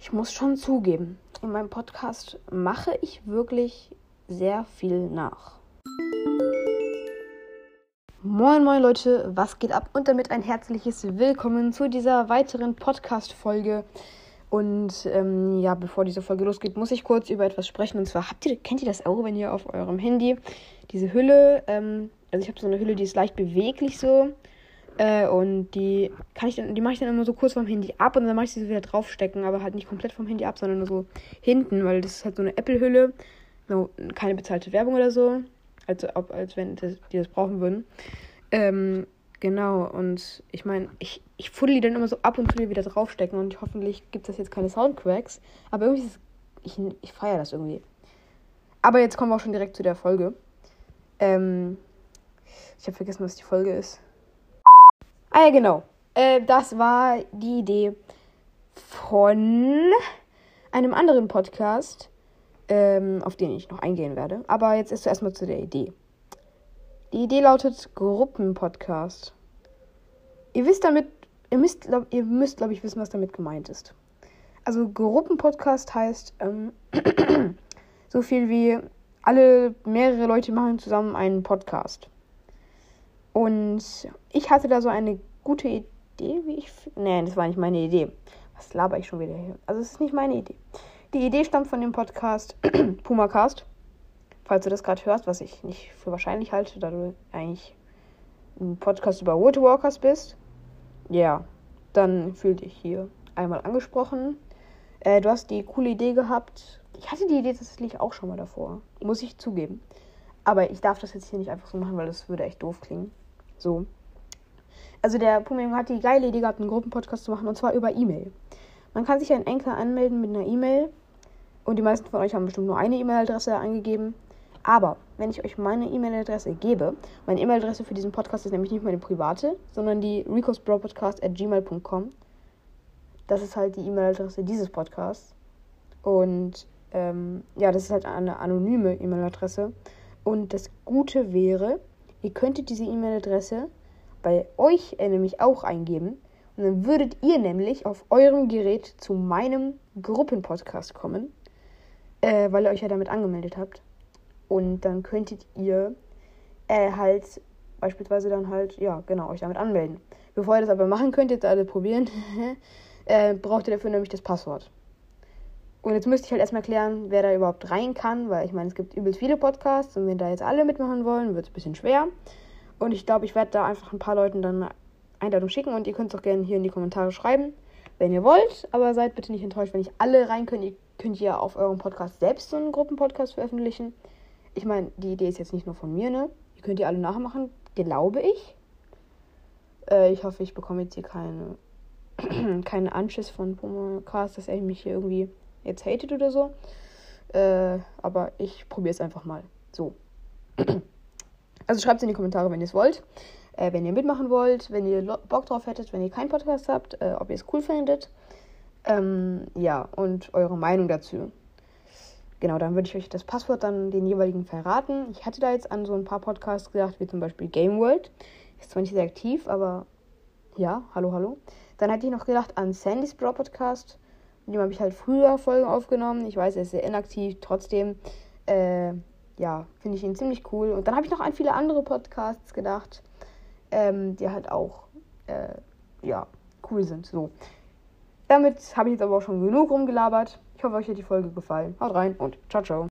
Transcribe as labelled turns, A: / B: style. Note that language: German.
A: ich muss schon zugeben, in meinem Podcast mache ich wirklich sehr viel nach. Moin, moin Leute, was geht ab? Und damit ein herzliches Willkommen zu dieser weiteren Podcast-Folge. Und ähm, ja, bevor diese Folge losgeht, muss ich kurz über etwas sprechen. Und zwar, habt ihr, kennt ihr das auch, wenn ihr auf eurem Handy diese Hülle, ähm, also ich habe so eine Hülle, die ist leicht beweglich so. Äh, und die kann ich dann, die mache ich dann immer so kurz vom Handy ab und dann mache ich sie so wieder draufstecken, aber halt nicht komplett vom Handy ab, sondern nur so hinten, weil das ist halt so eine Apple-Hülle. No, keine bezahlte Werbung oder so. Also ob, als wenn das, die das brauchen würden. Ähm, genau, und ich meine, ich, ich fuddel die dann immer so ab und zu wieder draufstecken und hoffentlich gibt es jetzt keine Soundcracks. Aber irgendwie ist es, ich, ich feiere das irgendwie. Aber jetzt kommen wir auch schon direkt zu der Folge. Ähm, ich habe vergessen, was die Folge ist. Ah ja, genau. Äh, das war die Idee von einem anderen Podcast, ähm, auf den ich noch eingehen werde. Aber jetzt ist zuerst zu der Idee. Die Idee lautet Gruppenpodcast. Ihr wisst damit, ihr müsst, glaub, ihr müsst, glaube ich, wissen, was damit gemeint ist. Also Gruppenpodcast heißt ähm, so viel wie alle mehrere Leute machen zusammen einen Podcast. Und ich hatte da so eine gute Idee, wie ich. Nee, das war nicht meine Idee. Was laber ich schon wieder hier? Also, es ist nicht meine Idee. Die Idee stammt von dem Podcast PumaCast. Falls du das gerade hörst, was ich nicht für wahrscheinlich halte, da du eigentlich ein Podcast über Woodwalkers bist. Ja, dann fühl dich hier einmal angesprochen. Äh, du hast die coole Idee gehabt. Ich hatte die Idee tatsächlich auch schon mal davor. Muss ich zugeben. Aber ich darf das jetzt hier nicht einfach so machen, weil das würde echt doof klingen. So. Also der Pumeng hat die geile Idee gehabt, einen Gruppenpodcast zu machen und zwar über E-Mail. Man kann sich ja in anmelden mit einer E-Mail und die meisten von euch haben bestimmt nur eine E-Mail-Adresse eingegeben. Aber wenn ich euch meine E-Mail-Adresse gebe, meine E-Mail-Adresse für diesen Podcast ist nämlich nicht meine private, sondern die gmail.com. Das ist halt die E-Mail-Adresse dieses Podcasts. Und ähm, ja, das ist halt eine anonyme E-Mail-Adresse. Und das Gute wäre, Ihr könntet diese E-Mail-Adresse bei euch äh, nämlich auch eingeben. Und dann würdet ihr nämlich auf eurem Gerät zu meinem Gruppenpodcast kommen, äh, weil ihr euch ja damit angemeldet habt. Und dann könntet ihr äh, halt beispielsweise dann halt, ja, genau, euch damit anmelden. Bevor ihr das aber machen könnt, jetzt alle probieren, äh, braucht ihr dafür nämlich das Passwort. Und jetzt müsste ich halt erstmal klären, wer da überhaupt rein kann, weil ich meine, es gibt übelst viele Podcasts und wenn da jetzt alle mitmachen wollen, wird es ein bisschen schwer. Und ich glaube, ich werde da einfach ein paar Leuten dann eine Einladung schicken und ihr könnt es auch gerne hier in die Kommentare schreiben, wenn ihr wollt. Aber seid bitte nicht enttäuscht, wenn nicht alle rein können. Ihr könnt ja auf eurem Podcast selbst so einen Gruppenpodcast veröffentlichen. Ich meine, die Idee ist jetzt nicht nur von mir, ne? Ihr könnt ihr alle nachmachen, glaube ich. Äh, ich hoffe, ich bekomme jetzt hier keine, keine Anschiss von Pomocast, dass er mich hier irgendwie jetzt hatet oder so. Äh, aber ich probiere es einfach mal. So. Also schreibt es in die Kommentare, wenn ihr es wollt. Äh, wenn ihr mitmachen wollt, wenn ihr Bock drauf hättet, wenn ihr keinen Podcast habt, äh, ob ihr es cool findet. Ähm, ja, und eure Meinung dazu. Genau, dann würde ich euch das Passwort dann den jeweiligen verraten. Ich hatte da jetzt an so ein paar Podcasts gedacht, wie zum Beispiel Game World. Ist zwar nicht sehr aktiv, aber ja, hallo, hallo. Dann hatte ich noch gedacht an Sandys Bro Podcast. Mit dem habe ich halt früher Folgen aufgenommen. Ich weiß, er ist sehr inaktiv. Trotzdem, äh, ja, finde ich ihn ziemlich cool. Und dann habe ich noch an viele andere Podcasts gedacht, ähm, die halt auch, äh, ja, cool sind. So. Damit habe ich jetzt aber auch schon genug rumgelabert. Ich hoffe, euch hat die Folge gefallen. Haut rein und ciao, ciao.